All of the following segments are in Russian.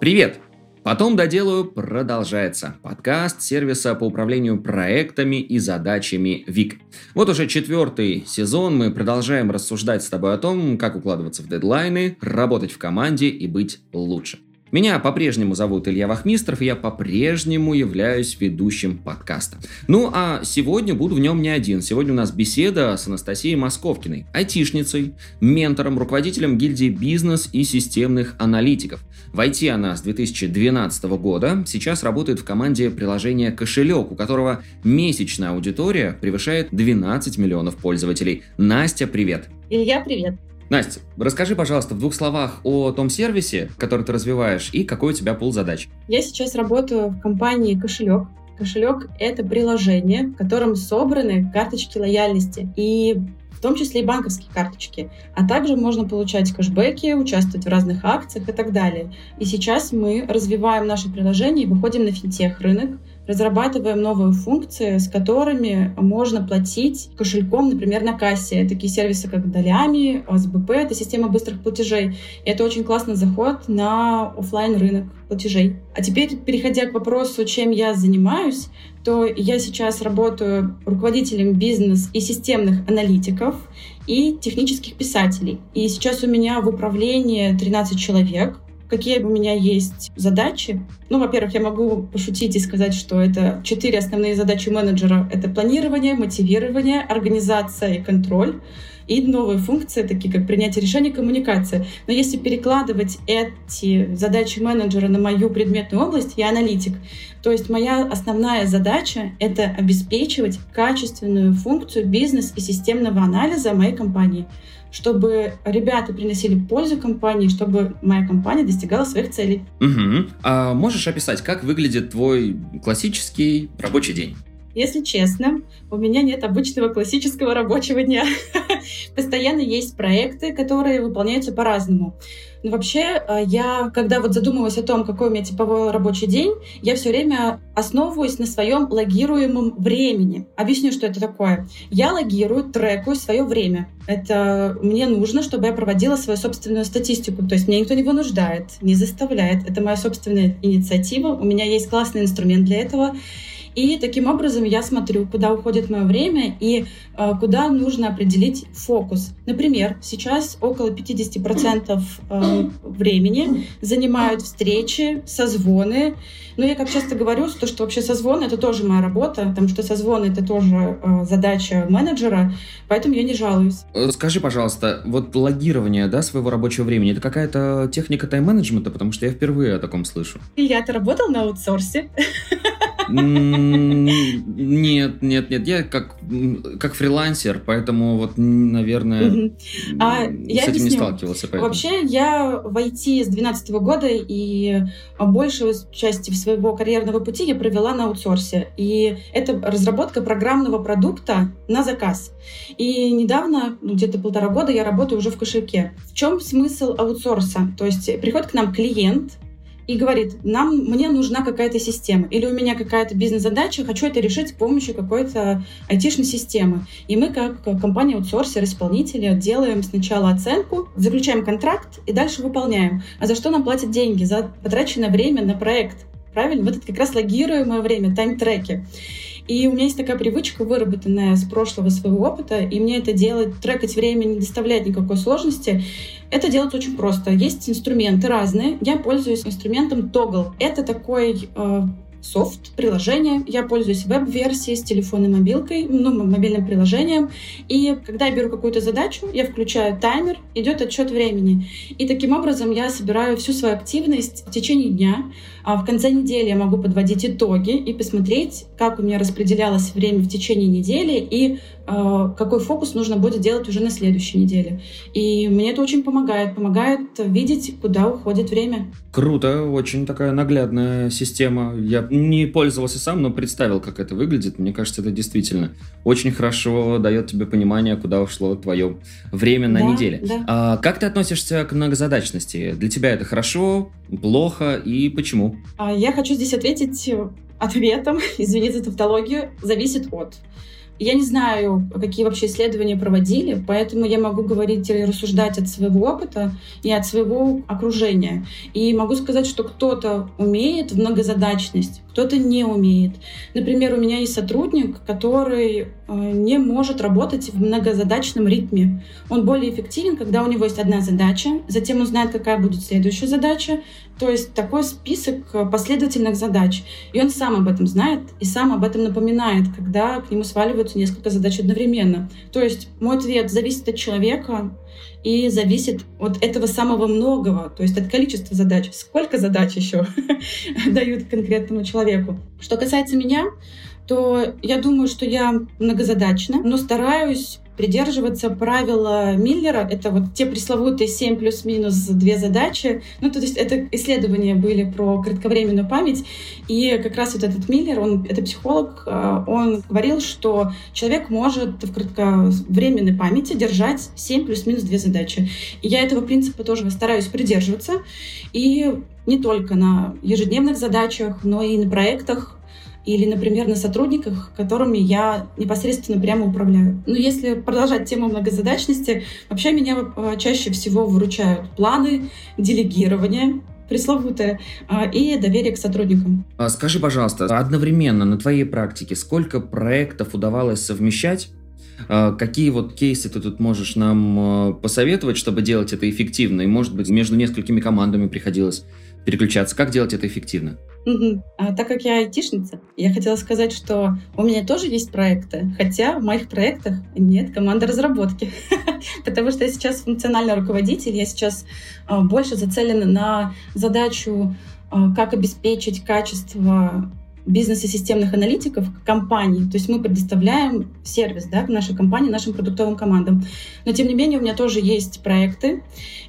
Привет! Потом доделаю продолжается. Подкаст сервиса по управлению проектами и задачами ВИК. Вот уже четвертый сезон мы продолжаем рассуждать с тобой о том, как укладываться в дедлайны, работать в команде и быть лучше. Меня по-прежнему зовут Илья Вахмистров, и я по-прежнему являюсь ведущим подкаста. Ну а сегодня буду в нем не один. Сегодня у нас беседа с Анастасией Московкиной, айтишницей, ментором, руководителем гильдии бизнес и системных аналитиков. В IT она с 2012 года, сейчас работает в команде приложения «Кошелек», у которого месячная аудитория превышает 12 миллионов пользователей. Настя, привет! Илья, привет! Настя, расскажи, пожалуйста, в двух словах о том сервисе, который ты развиваешь, и какой у тебя пул задач. Я сейчас работаю в компании «Кошелек». Кошелек — это приложение, в котором собраны карточки лояльности. И в том числе и банковские карточки. А также можно получать кэшбэки, участвовать в разных акциях и так далее. И сейчас мы развиваем наше приложение и выходим на финтех рынок, разрабатываем новые функции, с которыми можно платить кошельком, например, на кассе. Такие сервисы, как Долями, ОСБП, это система быстрых платежей. И это очень классный заход на офлайн рынок платежей. А теперь, переходя к вопросу, чем я занимаюсь, то я сейчас работаю руководителем бизнес и системных аналитиков и технических писателей. И сейчас у меня в управлении 13 человек. Какие у меня есть задачи? Ну, во-первых, я могу пошутить и сказать, что это четыре основные задачи менеджера. Это планирование, мотивирование, организация и контроль и новые функции, такие как принятие решений, коммуникация. Но если перекладывать эти задачи менеджера на мою предметную область, я аналитик, то есть моя основная задача — это обеспечивать качественную функцию бизнес и системного анализа моей компании чтобы ребята приносили пользу компании, чтобы моя компания достигала своих целей. Угу. А можешь описать, как выглядит твой классический рабочий день? Если честно, у меня нет обычного классического рабочего дня. Постоянно есть проекты, которые выполняются по-разному. Но вообще, э, я, когда вот задумывалась о том, какой у меня типовой рабочий день, я все время основываюсь на своем логируемом времени. Объясню, что это такое. Я логирую, трекаю свое время. Это мне нужно, чтобы я проводила свою собственную статистику. То есть мне никто не вынуждает, не заставляет. Это моя собственная инициатива. У меня есть классный инструмент для этого. И таким образом я смотрю, куда уходит мое время и э, куда нужно определить фокус. Например, сейчас около 50% э, времени занимают встречи, созвоны. Но я как часто говорю, что, что вообще созвоны — это тоже моя работа, потому что созвоны — это тоже э, задача менеджера, поэтому я не жалуюсь. Скажи, пожалуйста, вот логирование да, своего рабочего времени — это какая-то техника тайм-менеджмента? Потому что я впервые о таком слышу. Я-то работал на аутсорсе. Нет, нет, нет. Я как, как фрилансер, поэтому вот, наверное, а, с я этим объясню. не сталкивался. Поэтому. Вообще, я в IT с 2012 года, и большую часть своего карьерного пути я провела на аутсорсе. И это разработка программного продукта на заказ. И недавно, ну, где-то полтора года, я работаю уже в кошельке. В чем смысл аутсорса? То есть приходит к нам клиент, и говорит, нам, мне нужна какая-то система, или у меня какая-то бизнес-задача, хочу это решить с помощью какой-то айтишной системы. И мы, как компания аутсорсер, исполнители, делаем сначала оценку, заключаем контракт и дальше выполняем. А за что нам платят деньги? За потраченное время на проект. Правильно? Вот это как раз логируемое время, тайм-треки. И у меня есть такая привычка, выработанная с прошлого своего опыта, и мне это делать, трекать время не доставляет никакой сложности. Это делать очень просто. Есть инструменты разные. Я пользуюсь инструментом Toggle. Это такой э, софт, приложение. Я пользуюсь веб-версией с телефонной мобилкой, ну, мобильным приложением. И когда я беру какую-то задачу, я включаю таймер, идет отчет времени. И таким образом я собираю всю свою активность в течение дня. А в конце недели я могу подводить итоги и посмотреть, как у меня распределялось время в течение недели и э, какой фокус нужно будет делать уже на следующей неделе. И мне это очень помогает. Помогает видеть, куда уходит время. Круто, очень такая наглядная система. Я не пользовался сам, но представил, как это выглядит. Мне кажется, это действительно очень хорошо дает тебе понимание, куда ушло твое время на да, неделе. Да. А, как ты относишься к многозадачности? Для тебя это хорошо, плохо и почему? А, я хочу здесь ответить ответом, извините за тавтологию, зависит от. Я не знаю, какие вообще исследования проводили, поэтому я могу говорить и рассуждать от своего опыта и от своего окружения. И могу сказать, что кто-то умеет в многозадачность, кто-то не умеет. Например, у меня есть сотрудник, который э, не может работать в многозадачном ритме. Он более эффективен, когда у него есть одна задача, затем он знает, какая будет следующая задача, то есть такой список э, последовательных задач. И он сам об этом знает и сам об этом напоминает, когда к нему сваливаются несколько задач одновременно. То есть мой ответ зависит от человека и зависит от этого самого многого, то есть от количества задач. Сколько задач еще дают конкретному человеку. Что касается меня, то я думаю, что я многозадачна, но стараюсь придерживаться правила Миллера. Это вот те пресловутые 7 плюс-минус две задачи. Ну, то есть это исследования были про кратковременную память. И как раз вот этот Миллер, он, это психолог, э, он говорил, что человек может в кратковременной памяти держать 7 плюс-минус две задачи. И я этого принципа тоже стараюсь придерживаться. И не только на ежедневных задачах, но и на проектах или, например, на сотрудниках, которыми я непосредственно прямо управляю. Но если продолжать тему многозадачности, вообще меня э, чаще всего выручают планы, делегирование, пресловутое, а, и доверие к сотрудникам. А скажи, пожалуйста, одновременно на твоей практике сколько проектов удавалось совмещать? А, какие вот кейсы ты тут можешь нам посоветовать, чтобы делать это эффективно? И, может быть, между несколькими командами приходилось переключаться. Как делать это эффективно? Угу. А, так как я айтишница, я хотела сказать, что у меня тоже есть проекты, хотя в моих проектах нет команды разработки, потому что я сейчас функциональный руководитель, я сейчас а, больше зацелена на задачу, а, как обеспечить качество бизнеса системных аналитиков компаний. То есть мы предоставляем сервис да, нашей компании, нашим продуктовым командам. Но тем не менее у меня тоже есть проекты,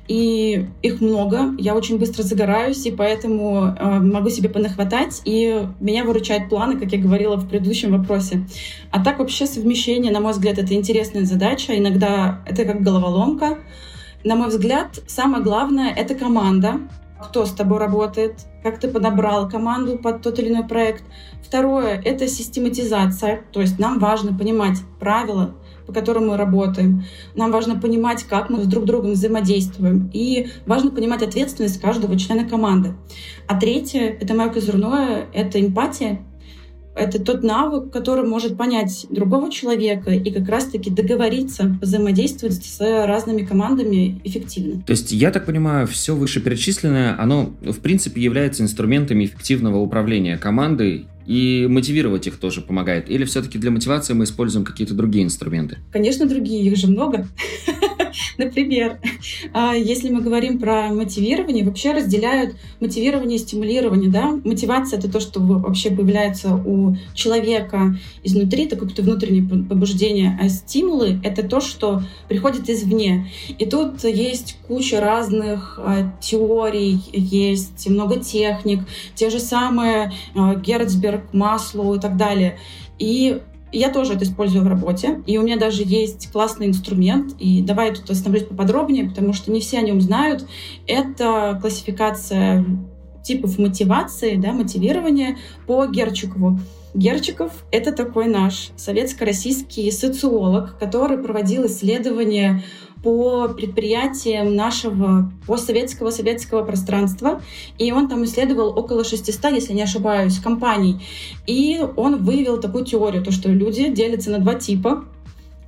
и их много. Я очень быстро загораюсь, и поэтому э, могу себе понахватать, и меня выручают планы, как я говорила в предыдущем вопросе. А так вообще совмещение, на мой взгляд, это интересная задача. Иногда это как головоломка. На мой взгляд, самое главное — это команда, кто с тобой работает, как ты подобрал команду под тот или иной проект. Второе — это систематизация, то есть нам важно понимать правила, по которым мы работаем. Нам важно понимать, как мы с друг другом взаимодействуем. И важно понимать ответственность каждого члена команды. А третье — это мое козырное — это эмпатия это тот навык, который может понять другого человека и как раз-таки договориться, взаимодействовать с разными командами эффективно. То есть, я так понимаю, все вышеперечисленное, оно, в принципе, является инструментами эффективного управления командой и мотивировать их тоже помогает? Или все-таки для мотивации мы используем какие-то другие инструменты? Конечно, другие, их же много. Например, а, если мы говорим про мотивирование, вообще разделяют мотивирование и стимулирование. Да? Мотивация — это то, что вообще появляется у человека изнутри, это какое-то внутреннее побуждение, а стимулы — это то, что приходит извне. И тут есть куча разных а, теорий, есть много техник, те же самые а, Герцберг, Маслоу и так далее. И я тоже это использую в работе, и у меня даже есть классный инструмент, и давай я тут остановлюсь поподробнее, потому что не все о нем знают. Это классификация типов мотивации, да, мотивирования по Герчикову. Герчиков — это такой наш советско-российский социолог, который проводил исследования по предприятиям нашего постсоветского советского пространства. И он там исследовал около 600, если не ошибаюсь, компаний. И он выявил такую теорию, то, что люди делятся на два типа.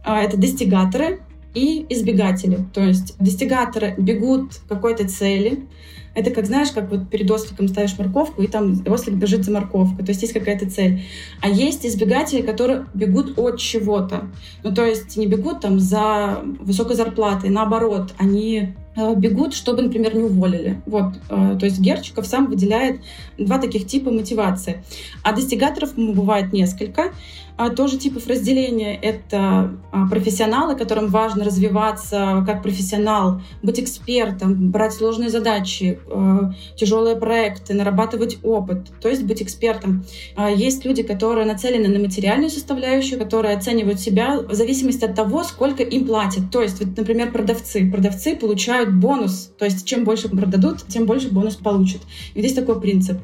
А, это достигаторы и избегатели. То есть достигаторы бегут какой-то цели, это как, знаешь, как вот перед осликом ставишь морковку, и там ослик бежит за морковкой. То есть есть какая-то цель. А есть избегатели, которые бегут от чего-то. Ну, то есть не бегут там за высокой зарплатой, наоборот, они э, бегут, чтобы, например, не уволили. Вот, э, то есть Герчиков сам выделяет два таких типа мотивации. А достигаторов бывает несколько. А тоже типов разделения — это а, профессионалы, которым важно развиваться как профессионал, быть экспертом, брать сложные задачи, а, тяжелые проекты, нарабатывать опыт, то есть быть экспертом. Есть люди, которые нацелены на материальную составляющую, которые оценивают себя в зависимости от того, сколько им платят. То есть, вот, например, продавцы. Продавцы получают бонус. То есть чем больше продадут, тем больше бонус получат. И здесь такой принцип.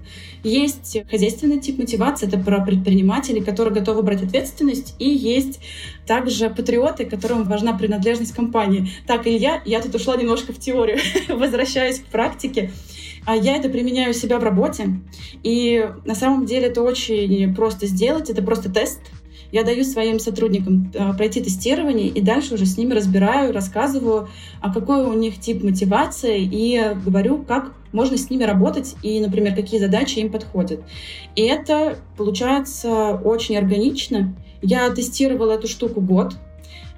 Есть хозяйственный тип мотивации, это про предпринимателей, которые готовы брать ответственность, и есть также патриоты, которым важна принадлежность компании. Так, Илья, я тут ушла немножко в теорию, возвращаюсь к практике. А я это применяю у себя в работе. И на самом деле это очень просто сделать. Это просто тест. Я даю своим сотрудникам э, пройти тестирование и дальше уже с ними разбираю, рассказываю, а какой у них тип мотивации и говорю, как можно с ними работать и, например, какие задачи им подходят. И это получается очень органично. Я тестировала эту штуку год,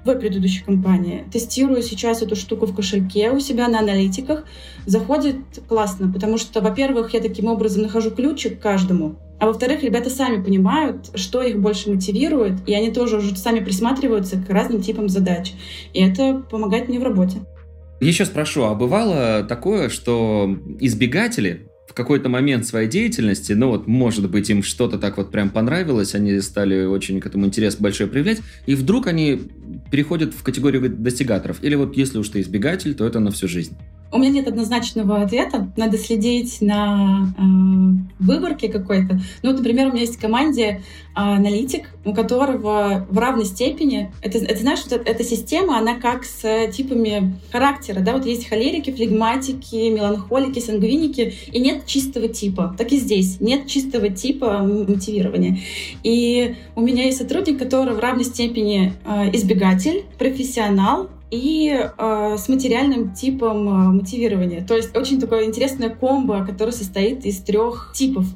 в предыдущей компании. Тестирую сейчас эту штуку в кошельке у себя на аналитиках. Заходит классно, потому что, во-первых, я таким образом нахожу ключик к каждому, а во-вторых, ребята сами понимают, что их больше мотивирует, и они тоже уже сами присматриваются к разным типам задач. И это помогает мне в работе. Еще спрошу, а бывало такое, что избегатели в какой-то момент своей деятельности, ну вот, может быть, им что-то так вот прям понравилось, они стали очень к этому интерес большой проявлять, и вдруг они переходят в категорию достигаторов. Или вот если уж ты избегатель, то это на всю жизнь. У меня нет однозначного ответа. Надо следить на э, выборке какой-то. Ну, вот, например, у меня есть в команде э, аналитик, у которого в равной степени... Это, это знаешь, вот эта система, она как с типами характера. Да? Вот есть холерики, флегматики, меланхолики, сангвиники, и нет чистого типа. Так и здесь. Нет чистого типа мотивирования. И у меня есть сотрудник, который в равной степени э, избегатель, профессионал, и э, с материальным типом э, мотивирования. То есть очень такое интересное комбо, которое состоит из трех типов.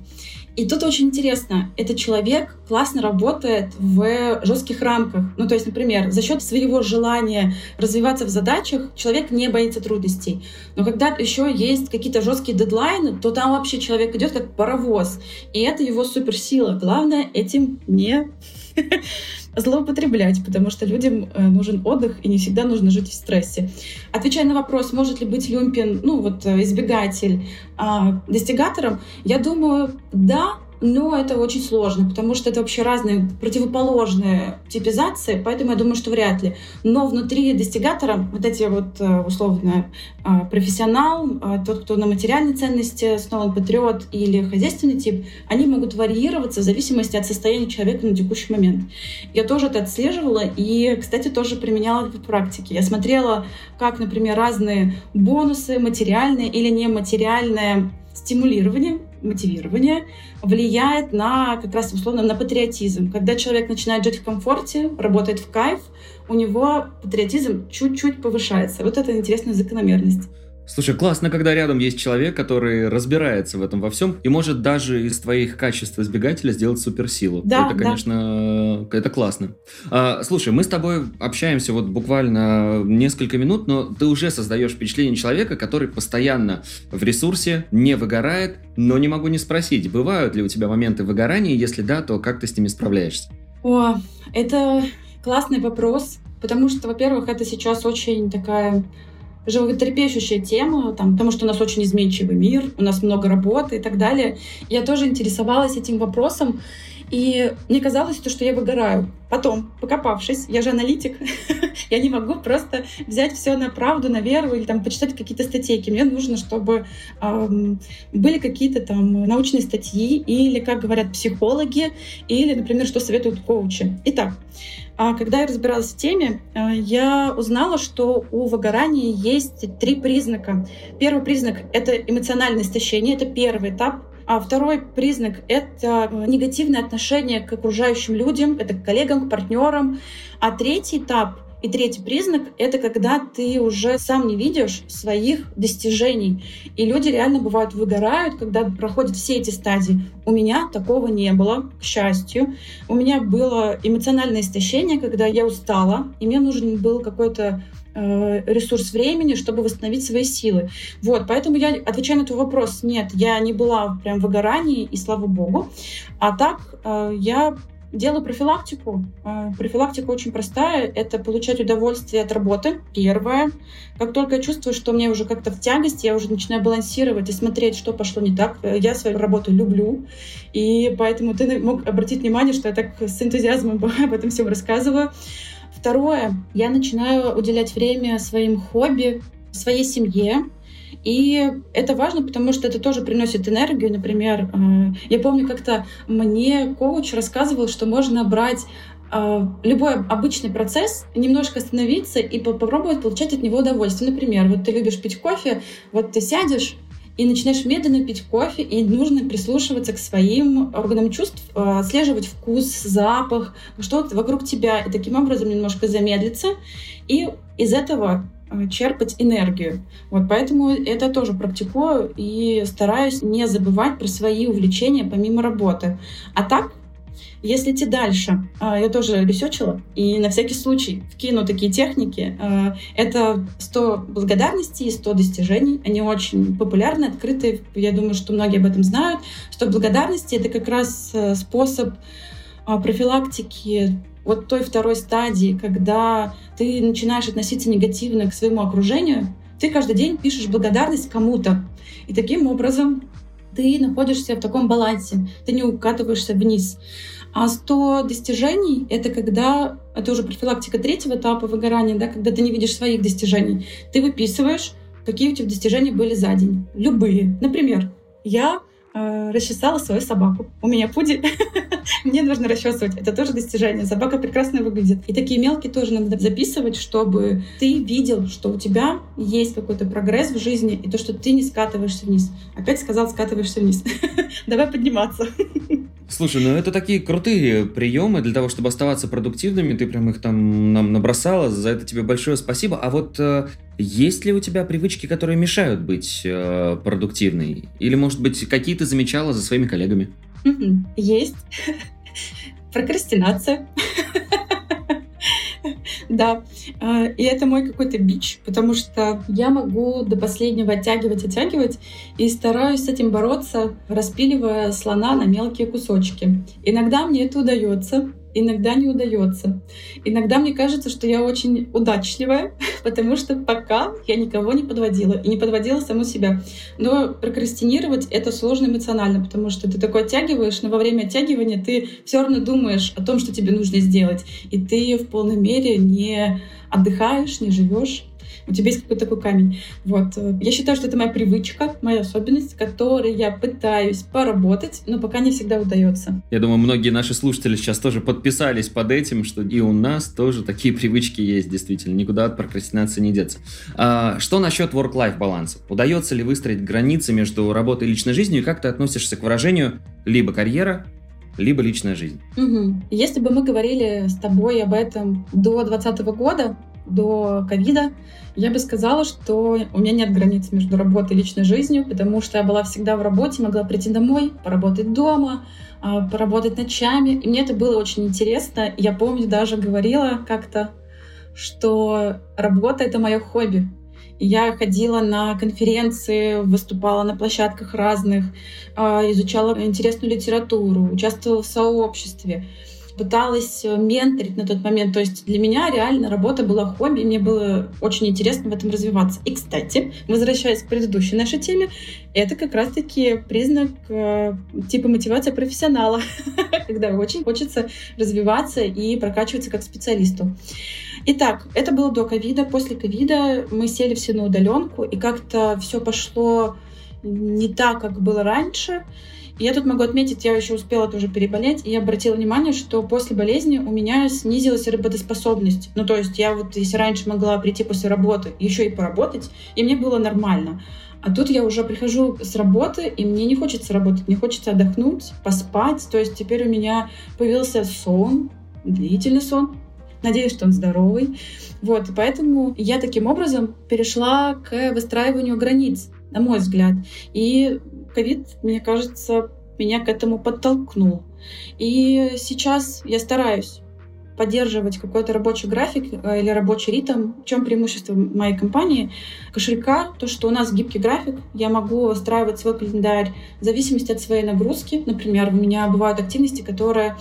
И тут очень интересно, этот человек классно работает в жестких рамках. Ну, то есть, например, за счет своего желания развиваться в задачах человек не боится трудностей. Но когда еще есть какие-то жесткие дедлайны, то там вообще человек идет как паровоз. И это его суперсила. Главное этим не злоупотреблять, потому что людям э, нужен отдых, и не всегда нужно жить в стрессе. Отвечая на вопрос, может ли быть люмпин, ну вот э, избегатель, а, достигатором, я думаю, да, но это очень сложно, потому что это вообще разные противоположные типизации, поэтому я думаю, что вряд ли. Но внутри достигатора вот эти вот э, условно а, профессионал, а, тот, кто на материальной ценности основан, патриот или хозяйственный тип, они могут варьироваться в зависимости от состояния человека на текущий момент. Я тоже это отслеживала и, кстати, тоже применяла это в практике. Я смотрела, как, например, разные бонусы, материальные или нематериальные стимулирование, мотивирование влияет на как раз условно на патриотизм. Когда человек начинает жить в комфорте, работает в кайф, у него патриотизм чуть-чуть повышается. Вот это интересная закономерность. Слушай, классно, когда рядом есть человек, который разбирается в этом во всем и может даже из твоих качеств избегателя сделать суперсилу. Да, это, конечно, да. это классно. А, слушай, мы с тобой общаемся вот буквально несколько минут, но ты уже создаешь впечатление человека, который постоянно в ресурсе, не выгорает, но не могу не спросить, бывают ли у тебя моменты выгорания, если да, то как ты с ними справляешься? О, это классный вопрос, потому что, во-первых, это сейчас очень такая животрепещущая тема, там, потому что у нас очень изменчивый мир, у нас много работы и так далее. Я тоже интересовалась этим вопросом, и мне казалось, то, что я выгораю. Потом, покопавшись, я же аналитик, я не могу просто взять все на правду, на веру или там почитать какие-то статейки. Мне нужно, чтобы эм, были какие-то там научные статьи или, как говорят психологи, или, например, что советуют коучи. Итак, а когда я разбиралась в теме, э, я узнала, что у выгорания есть три признака. Первый признак — это эмоциональное истощение, это первый этап. А второй признак — это негативное отношение к окружающим людям, это к коллегам, к партнерам. А третий этап и третий признак — это когда ты уже сам не видишь своих достижений. И люди реально бывают выгорают, когда проходят все эти стадии. У меня такого не было, к счастью. У меня было эмоциональное истощение, когда я устала, и мне нужен был какой-то э, ресурс времени, чтобы восстановить свои силы. Вот, поэтому я отвечаю на этот вопрос. Нет, я не была прям в выгорании, и слава богу. А так э, я Делаю профилактику. А, профилактика очень простая. Это получать удовольствие от работы. Первое. Как только я чувствую, что мне уже как-то в тягости, я уже начинаю балансировать и смотреть, что пошло не так. Я свою работу люблю. И поэтому ты мог обратить внимание, что я так с энтузиазмом об этом всем рассказываю. Второе. Я начинаю уделять время своим хобби, своей семье, и это важно, потому что это тоже приносит энергию. Например, э, я помню, как-то мне коуч рассказывал, что можно брать э, любой обычный процесс, немножко остановиться и попробовать получать от него удовольствие. Например, вот ты любишь пить кофе, вот ты сядешь и начинаешь медленно пить кофе, и нужно прислушиваться к своим органам чувств, э, отслеживать вкус, запах, что вокруг тебя, и таким образом немножко замедлиться, и из этого черпать энергию. Вот поэтому это тоже практикую и стараюсь не забывать про свои увлечения помимо работы. А так если идти дальше, а, я тоже ресечила, и на всякий случай вкину такие техники. А, это 100 благодарностей и 100 достижений. Они очень популярны, открыты. Я думаю, что многие об этом знают. 100 благодарностей — это как раз э, способ профилактики вот той второй стадии, когда ты начинаешь относиться негативно к своему окружению, ты каждый день пишешь благодарность кому-то. И таким образом ты находишься в таком балансе, ты не укатываешься вниз. А 100 достижений — это когда, это уже профилактика третьего этапа выгорания, да, когда ты не видишь своих достижений. Ты выписываешь, какие у тебя достижения были за день. Любые. Например, я э, расчесала свою собаку. У меня пудель, мне нужно расчесывать. Это тоже достижение. Собака прекрасно выглядит. И такие мелкие тоже надо записывать, чтобы ты видел, что у тебя есть какой-то прогресс в жизни, и то, что ты не скатываешься вниз. Опять сказал, скатываешься вниз. Давай подниматься. Слушай, ну это такие крутые приемы для того, чтобы оставаться продуктивными. Ты прям их там нам набросала. За это тебе большое спасибо. А вот э, есть ли у тебя привычки, которые мешают быть э, продуктивной? Или, может быть, какие ты замечала за своими коллегами? Есть. Прокрастинация. Да, а, и это мой какой-то бич, потому что я могу до последнего оттягивать, оттягивать, и стараюсь с этим бороться, распиливая слона на мелкие кусочки. Иногда мне это удается, иногда не удается. Иногда мне кажется, что я очень удачливая, потому что пока я никого не подводила и не подводила саму себя. Но прокрастинировать это сложно эмоционально, потому что ты такой оттягиваешь, но во время оттягивания ты все равно думаешь о том, что тебе нужно сделать, и ты в полной мере не отдыхаешь, не живешь у тебя есть какой-то такой камень. Вот. Я считаю, что это моя привычка, моя особенность, которой я пытаюсь поработать, но пока не всегда удается. Я думаю, многие наши слушатели сейчас тоже подписались под этим, что и у нас тоже такие привычки есть, действительно. Никуда от прокрастинации не деться. А, что насчет work-life баланса? Удается ли выстроить границы между работой и личной жизнью, и как ты относишься к выражению либо карьера, либо личная жизнь. Угу. Если бы мы говорили с тобой об этом до 2020 года, до ковида, я бы сказала, что у меня нет границ между работой и личной жизнью, потому что я была всегда в работе, могла прийти домой, поработать дома, а, поработать ночами. И мне это было очень интересно. Я помню, даже говорила как-то, что работа — это мое хобби. Я ходила на конференции, выступала на площадках разных, а, изучала интересную литературу, участвовала в сообществе пыталась э, менторить на тот момент. То есть для меня реально работа была хобби, мне было очень интересно в этом развиваться. И, кстати, возвращаясь к предыдущей нашей теме, это как раз-таки признак э, типа мотивация профессионала, когда очень хочется развиваться и прокачиваться как специалисту. Итак, это было до ковида. После ковида мы сели все на удаленку, и как-то все пошло не так, как было раньше. Я тут могу отметить, я еще успела тоже переболеть, и я обратила внимание, что после болезни у меня снизилась работоспособность. Ну, то есть я вот, если раньше могла прийти после работы, еще и поработать, и мне было нормально. А тут я уже прихожу с работы, и мне не хочется работать, мне хочется отдохнуть, поспать. То есть теперь у меня появился сон, длительный сон. Надеюсь, что он здоровый. Вот, и поэтому я таким образом перешла к выстраиванию границ, на мой взгляд. И ковид, мне кажется, меня к этому подтолкнул. И сейчас я стараюсь поддерживать какой-то рабочий график э, или рабочий ритм. В чем преимущество моей компании? Кошелька, то, что у нас гибкий график, я могу выстраивать свой календарь в зависимости от своей нагрузки. Например, у меня бывают активности, которые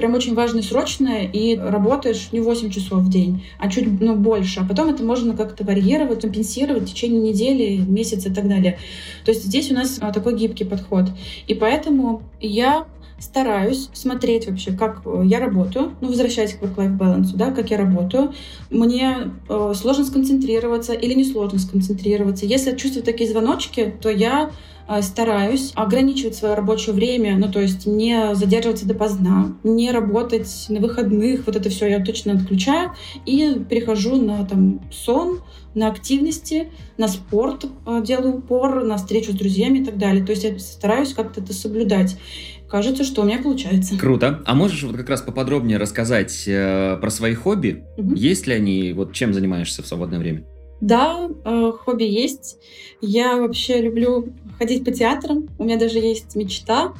прям очень важно срочное, и работаешь не 8 часов в день, а чуть ну, больше. А потом это можно как-то варьировать, компенсировать в течение недели, месяца и так далее. То есть здесь у нас а, такой гибкий подход. И поэтому я стараюсь смотреть вообще, как э, я работаю, ну, возвращаясь к work-life balance, да, как я работаю. Мне э, сложно сконцентрироваться или не сложно сконцентрироваться. Если я чувствую такие звоночки, то я стараюсь ограничивать свое рабочее время, ну, то есть не задерживаться допоздна, не работать на выходных, вот это все я точно отключаю и перехожу на там сон, на активности, на спорт э, делаю упор, на встречу с друзьями и так далее. То есть я стараюсь как-то это соблюдать кажется, что у меня получается. Круто. А можешь вот как раз поподробнее рассказать э, про свои хобби? Угу. Есть ли они? Вот чем занимаешься в свободное время? Да, э, хобби есть. Я вообще люблю ходить по театрам. У меня даже есть мечта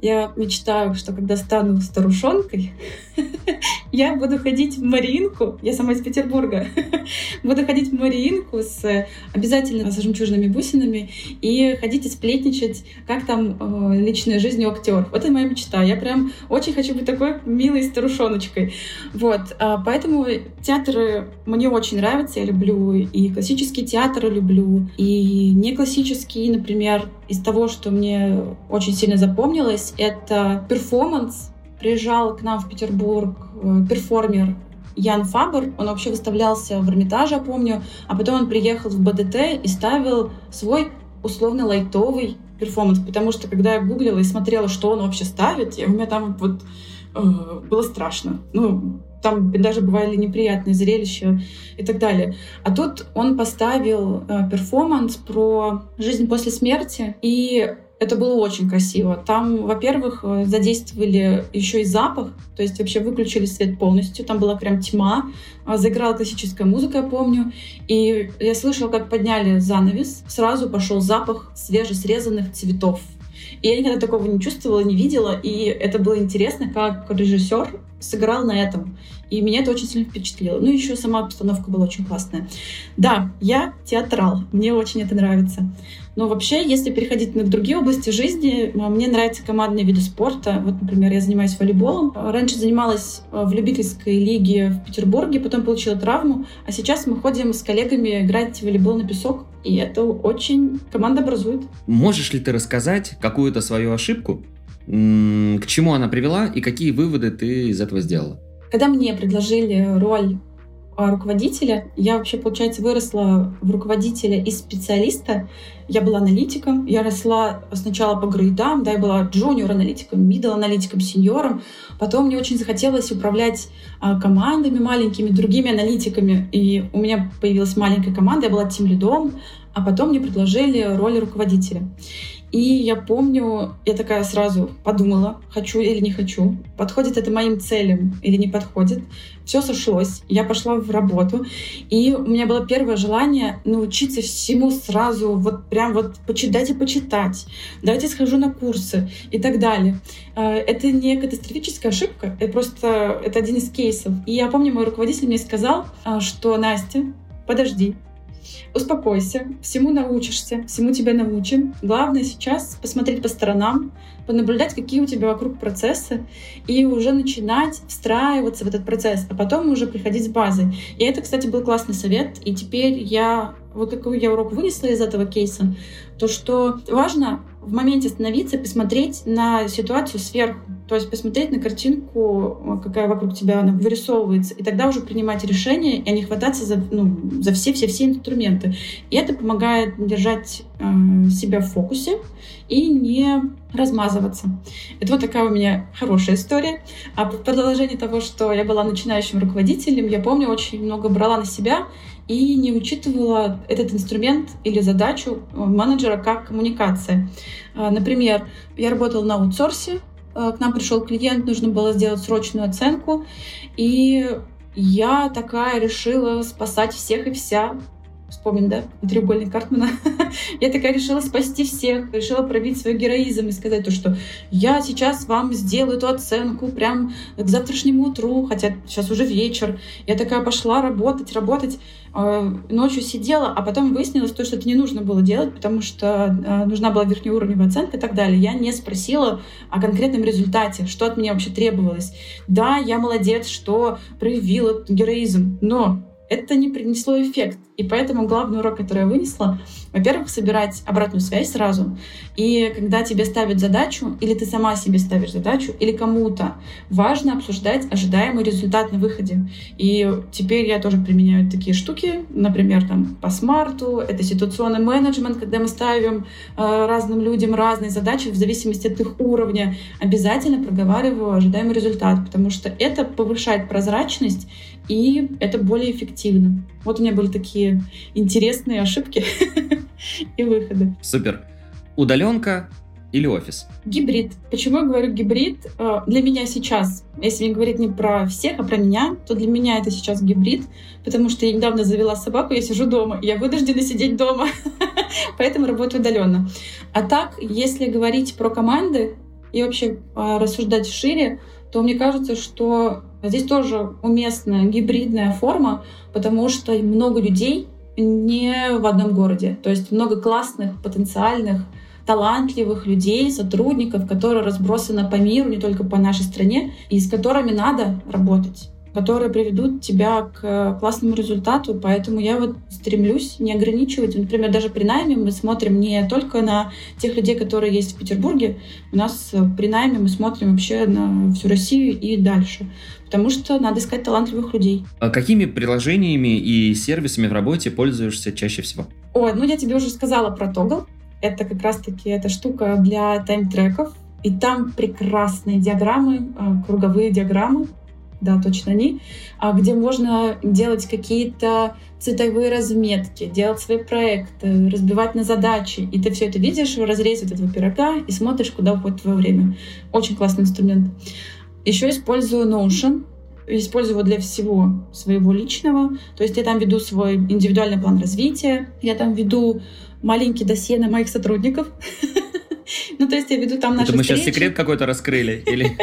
я мечтаю, что когда стану старушонкой, я буду ходить в Маринку, я сама из Петербурга, буду ходить в Маринку с обязательно с жемчужными бусинами и ходить и сплетничать, как там э, личная жизнь у актеров. Вот это моя мечта. Я прям очень хочу быть такой милой старушоночкой. Вот. А поэтому театры мне очень нравятся. Я люблю и классический театр люблю, и не классический, например, из того, что мне очень сильно запомнилось, это перформанс. Приезжал к нам в Петербург э, перформер Ян Фабр, он вообще выставлялся в Эрмитаже, я помню, а потом он приехал в БДТ и ставил свой условно лайтовый перформанс, потому что когда я гуглила и смотрела, что он вообще ставит, у меня там вот э, было страшно. Ну, там даже бывали неприятные зрелища и так далее. А тут он поставил э, перформанс про жизнь после смерти, и это было очень красиво. Там, во-первых, э, задействовали еще и запах, то есть вообще выключили свет полностью, там была прям тьма, а, заиграла классическая музыка, я помню, и я слышала, как подняли занавес, сразу пошел запах свежесрезанных цветов. И я никогда такого не чувствовала, не видела, и это было интересно, как режиссер сыграл на этом. И меня это очень сильно впечатлило. Ну, еще сама обстановка была очень классная. Да, я театрал, мне очень это нравится. Но вообще, если переходить на другие области жизни, а, мне нравятся командные виды спорта. Вот, например, я занимаюсь волейболом. Раньше занималась а, в любительской лиге в Петербурге, потом получила травму. А сейчас мы ходим с коллегами играть в волейбол на песок. И это очень команда образует. Можешь ли ты рассказать какую-то свою ошибку, к чему она привела и какие выводы ты из этого сделала? Когда мне предложили роль руководителя. Я вообще, получается, выросла в руководителя и специалиста. Я была аналитиком. Я росла сначала по грейдам, да, я была джуниор-аналитиком, мидл-аналитиком, сеньором. Потом мне очень захотелось управлять а, командами маленькими, другими аналитиками. И у меня появилась маленькая команда, я была тем лидом, а потом мне предложили роль руководителя. И я помню, я такая сразу подумала, хочу или не хочу, подходит это моим целям или не подходит. Все сошлось, я пошла в работу, и у меня было первое желание научиться всему сразу, вот прям вот почитать и почитать, давайте схожу на курсы и так далее. Э, это не катастрофическая ошибка, это просто это один из кейсов. И я помню, мой руководитель мне сказал, э, что Настя, подожди, Успокойся, всему научишься, всему тебя научим. Главное сейчас посмотреть по сторонам, понаблюдать, какие у тебя вокруг процессы, и уже начинать встраиваться в этот процесс, а потом уже приходить с базы. И это, кстати, был классный совет, и теперь я, вот какой я урок вынесла из этого кейса, то что важно в моменте остановиться посмотреть на ситуацию сверху. То есть посмотреть на картинку, какая вокруг тебя она вырисовывается, и тогда уже принимать решения, и не хвататься за, ну, за все-все-все инструменты. И это помогает держать э, себя в фокусе и не размазываться. Это вот такая у меня хорошая история. А в продолжении того, что я была начинающим руководителем, я помню, очень много брала на себя и не учитывала этот инструмент или задачу э, менеджера как коммуникация. Э, например, я работала на аутсорсе, э, к нам пришел клиент, нужно было сделать срочную оценку, и я такая решила спасать всех и вся, Вспомним, да, треугольник Картмана. я такая решила спасти всех, решила пробить свой героизм и сказать то, что я сейчас вам сделаю эту оценку прям к завтрашнему утру, хотя сейчас уже вечер. Я такая пошла работать, работать, э, ночью сидела, а потом выяснилось то, что это не нужно было делать, потому что э, нужна была верхнеуровневая оценка и так далее. Я не спросила о конкретном результате, что от меня вообще требовалось. Да, я молодец, что проявила героизм, но это не принесло эффект. И поэтому главный урок, который я вынесла, во-первых, собирать обратную связь сразу. И когда тебе ставят задачу, или ты сама себе ставишь задачу, или кому-то, важно обсуждать ожидаемый результат на выходе. И теперь я тоже применяю такие штуки, например, там по смарту, это ситуационный менеджмент, когда мы ставим э, разным людям разные задачи в зависимости от их уровня. Обязательно проговариваю ожидаемый результат, потому что это повышает прозрачность и это более эффективно. Вот у меня были такие интересные ошибки и выходы. Супер. Удаленка или офис? Гибрид. Почему я говорю гибрид? Э, для меня сейчас, если не говорить не про всех, а про меня, то для меня это сейчас гибрид, потому что я недавно завела собаку, я сижу дома, я вынуждена сидеть дома, поэтому работаю удаленно. А так, если говорить про команды и вообще э, рассуждать шире, то мне кажется, что здесь тоже уместная гибридная форма, потому что много людей не в одном городе. То есть много классных, потенциальных, талантливых людей, сотрудников, которые разбросаны по миру, не только по нашей стране, и с которыми надо работать которые приведут тебя к классному результату. Поэтому я вот стремлюсь не ограничивать. Например, даже при найме мы смотрим не только на тех людей, которые есть в Петербурге. У нас при найме мы смотрим вообще на всю Россию и дальше. Потому что надо искать талантливых людей. А какими приложениями и сервисами в работе пользуешься чаще всего? Ой, ну я тебе уже сказала про Toggle. Это как раз-таки эта штука для тайм-треков. И там прекрасные диаграммы, а, круговые диаграммы, да, точно они, а где можно делать какие-то цветовые разметки, делать свои проекты, разбивать на задачи. И ты все это видишь в разрезе этого пирога и смотришь, куда уходит твое время. Очень классный инструмент. Еще использую Notion. Использую его для всего своего личного. То есть я там веду свой индивидуальный план развития, я там веду маленький досье на моих сотрудников. Ну, то есть я веду там наши Это мы сейчас секрет какой-то раскрыли? или?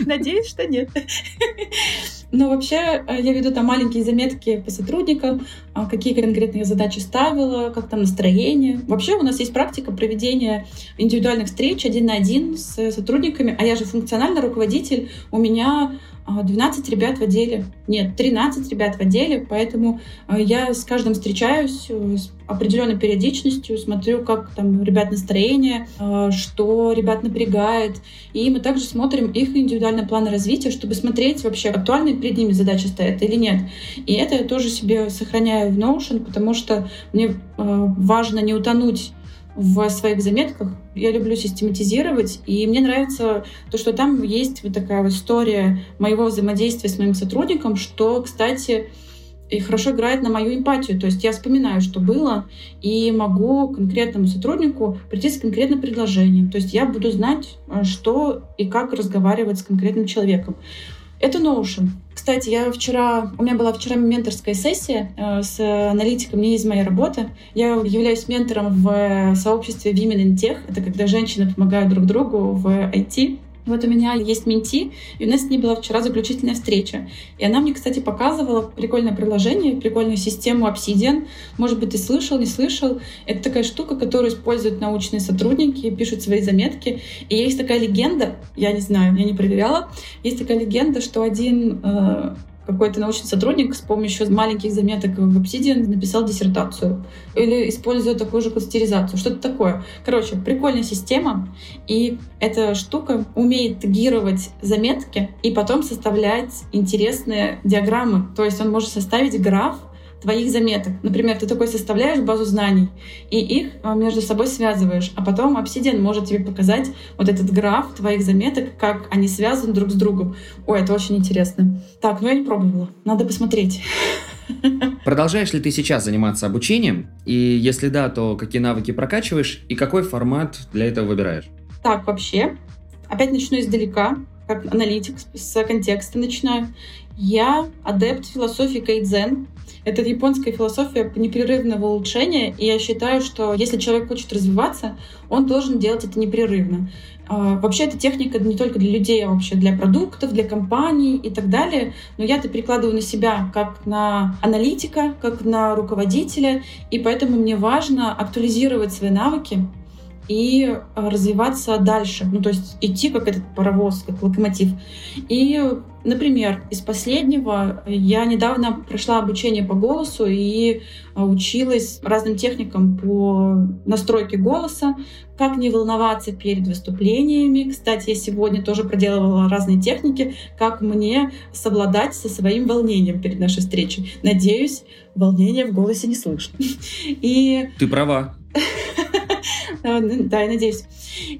Надеюсь, что нет. Но вообще э, я веду там маленькие заметки по сотрудникам, а, какие конкретные задачи ставила, как там настроение. Вообще у нас есть практика проведения индивидуальных встреч один на один с сотрудниками, а я же функциональный руководитель, у меня 12 а, ребят в отделе. Нет, 13 ребят в отделе, поэтому а, я с каждым встречаюсь э, с определенной периодичностью, смотрю, как там ребят настроение, а, что ребят напрягает. И мы также смотрим их индивидуальный план развития, чтобы смотреть вообще, актуальные перед ними задачи стоят или нет. И это я тоже себе сохраняю в Notion, потому что мне важно не утонуть в своих заметках. Я люблю систематизировать, и мне нравится то, что там есть вот такая вот история моего взаимодействия с моим сотрудником, что, кстати, и хорошо играет на мою эмпатию. То есть я вспоминаю, что было, и могу конкретному сотруднику прийти с конкретным предложением. То есть я буду знать, э, что и как разговаривать с конкретным человеком. Это Notion. Кстати, я вчера, у меня была вчера менторская сессия э, с аналитиком не из моей работы. Я являюсь ментором в сообществе Women in Tech. Это когда женщины помогают друг другу в IT. Вот у меня есть менти, и у нас с ней была вчера заключительная встреча. И она мне, кстати, показывала прикольное приложение, прикольную систему Obsidian. Может быть, ты слышал, не слышал. Это такая штука, которую используют научные сотрудники, пишут свои заметки. И есть такая легенда, я не знаю, я не проверяла, есть такая легенда, что один э, какой-то научный сотрудник с помощью маленьких заметок в Obsidian написал диссертацию. Или используя такую же кластеризацию. Что-то такое. Короче, прикольная система. И эта штука умеет тегировать заметки и потом составлять интересные диаграммы. То есть он может составить граф твоих заметок. Например, ты такой составляешь базу знаний, и их а, между собой связываешь, а потом Obsidian может тебе показать вот этот граф твоих заметок, как они связаны друг с другом. Ой, это очень интересно. Так, ну я не пробовала. Надо посмотреть. Продолжаешь ли ты сейчас заниматься обучением? И если да, то какие навыки прокачиваешь и какой формат для этого выбираешь? Так, вообще, опять начну издалека, как аналитик, с контекста начинаю. Я адепт философии кайдзен. Это японская философия непрерывного улучшения, и я считаю, что если человек хочет развиваться, он должен делать это непрерывно. А, вообще, эта техника не только для людей, а вообще для продуктов, для компаний и так далее. Но я это перекладываю на себя как на аналитика, как на руководителя, и поэтому мне важно актуализировать свои навыки, и развиваться дальше. Ну, то есть идти как этот паровоз, как локомотив. И, например, из последнего я недавно прошла обучение по голосу и училась разным техникам по настройке голоса, как не волноваться перед выступлениями. Кстати, я сегодня тоже проделывала разные техники, как мне совладать со своим волнением перед нашей встречей. Надеюсь, волнения в голосе не слышно. И... Ты права. Ну, да, я надеюсь.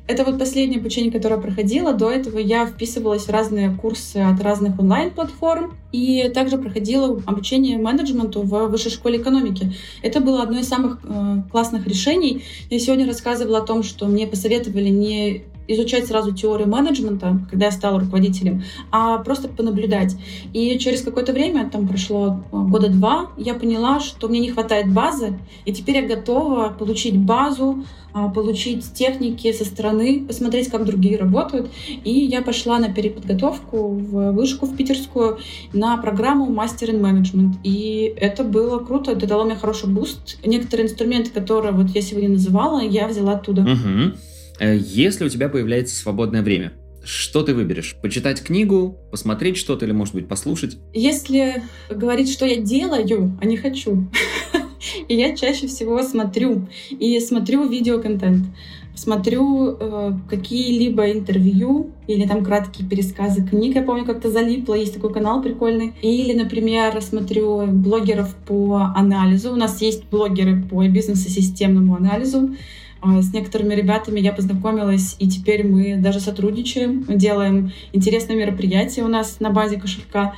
Это вот последнее обучение, которое проходила. До этого я вписывалась в разные курсы от разных онлайн-платформ и также проходила обучение менеджменту в высшей школе экономики. Это было одно из самых э, классных решений. Я сегодня рассказывала о том, что мне посоветовали не изучать сразу теорию менеджмента, когда я стала руководителем, а просто понаблюдать. И через какое-то время, там прошло э, года два, я поняла, что мне не хватает базы, и теперь я готова получить базу, а, получить техники со стороны, посмотреть, как другие работают. И я пошла на переподготовку в вышку в питерскую на программу Master in Management. И это было круто, это дало мне хороший буст. Некоторые инструменты, которые вот я сегодня называла, я взяла оттуда. Угу. Если у тебя появляется свободное время, что ты выберешь? Почитать книгу, посмотреть что-то или, может быть, послушать? Если говорить, что я делаю, а не хочу, и я чаще всего смотрю. И смотрю видеоконтент. Смотрю э, какие-либо интервью или там краткие пересказы книг. Я помню, как-то залипла, есть такой канал прикольный. Или, например, смотрю блогеров по анализу. У нас есть блогеры по бизнес-системному анализу. Э, с некоторыми ребятами я познакомилась, и теперь мы даже сотрудничаем, делаем интересные мероприятия у нас на базе кошелька.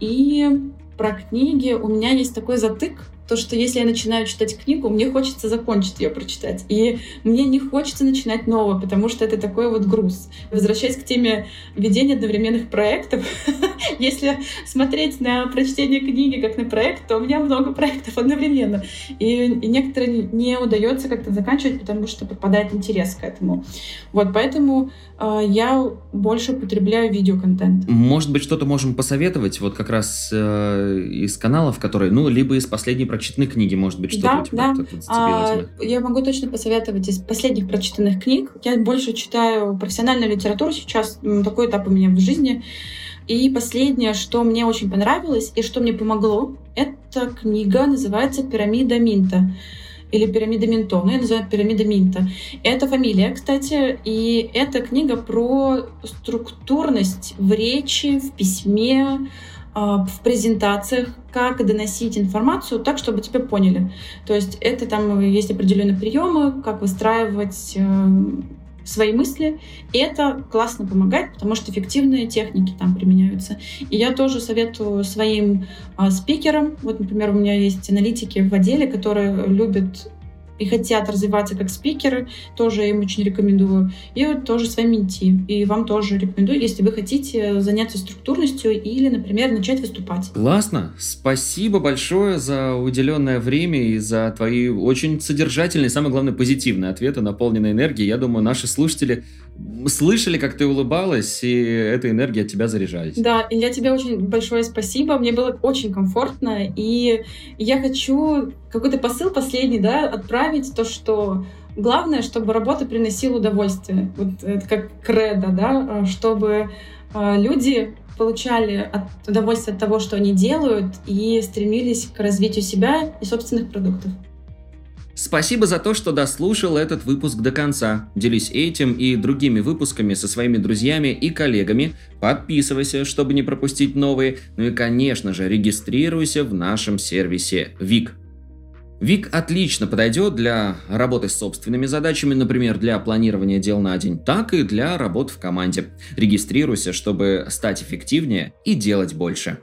И про книги у меня есть такой затык, то, что если я начинаю читать книгу, мне хочется закончить ее прочитать. И мне не хочется начинать новое, потому что это такой вот груз. Возвращаясь к теме ведения одновременных проектов, если смотреть на прочтение книги как на проект, то у меня много проектов одновременно. И, и некоторые не удается как-то заканчивать, потому что попадает интерес к этому. Вот, поэтому э, я больше употребляю видеоконтент. Может быть, что-то можем посоветовать, вот как раз э, из каналов, которые, ну, либо из последней прочитанной книги, может быть, что-то да, у тебя да. А, я могу точно посоветовать из последних прочитанных книг. Я больше читаю профессиональную литературу сейчас, такой этап у меня в жизни. И последнее, что мне очень понравилось и что мне помогло, эта книга называется «Пирамида Минта» или пирамида Минто, ну, я называю пирамида Минта. Это фамилия, кстати, и эта книга про структурность в речи, в письме, в презентациях, как доносить информацию так, чтобы тебя поняли. То есть это там есть определенные приемы, как выстраивать э, свои мысли. И это классно помогает, потому что эффективные техники там применяются. И я тоже советую своим э, спикерам, вот, например, у меня есть аналитики в отделе, которые любят и хотят развиваться как спикеры, тоже им очень рекомендую. И вот тоже своим менти. И вам тоже рекомендую, если вы хотите заняться структурностью или, например, начать выступать. Классно. Спасибо большое за уделенное время и за твои очень содержательные, самое главное, позитивные ответы, наполненные энергией. Я думаю, наши слушатели слышали, как ты улыбалась, и эта энергия от тебя заряжались. Да, и я тебе очень большое спасибо. Мне было очень комфортно, и я хочу какой-то посыл последний, да, отправить, то, что главное, чтобы работа приносила удовольствие. Вот это как кредо, да, чтобы а, люди получали удовольствие от того, что они делают, и стремились к развитию себя и собственных продуктов. Спасибо за то, что дослушал этот выпуск до конца. Делись этим и другими выпусками со своими друзьями и коллегами. Подписывайся, чтобы не пропустить новые. Ну и, конечно же, регистрируйся в нашем сервисе ВИК. ВИК отлично подойдет для работы с собственными задачами, например, для планирования дел на день, так и для работы в команде. Регистрируйся, чтобы стать эффективнее и делать больше.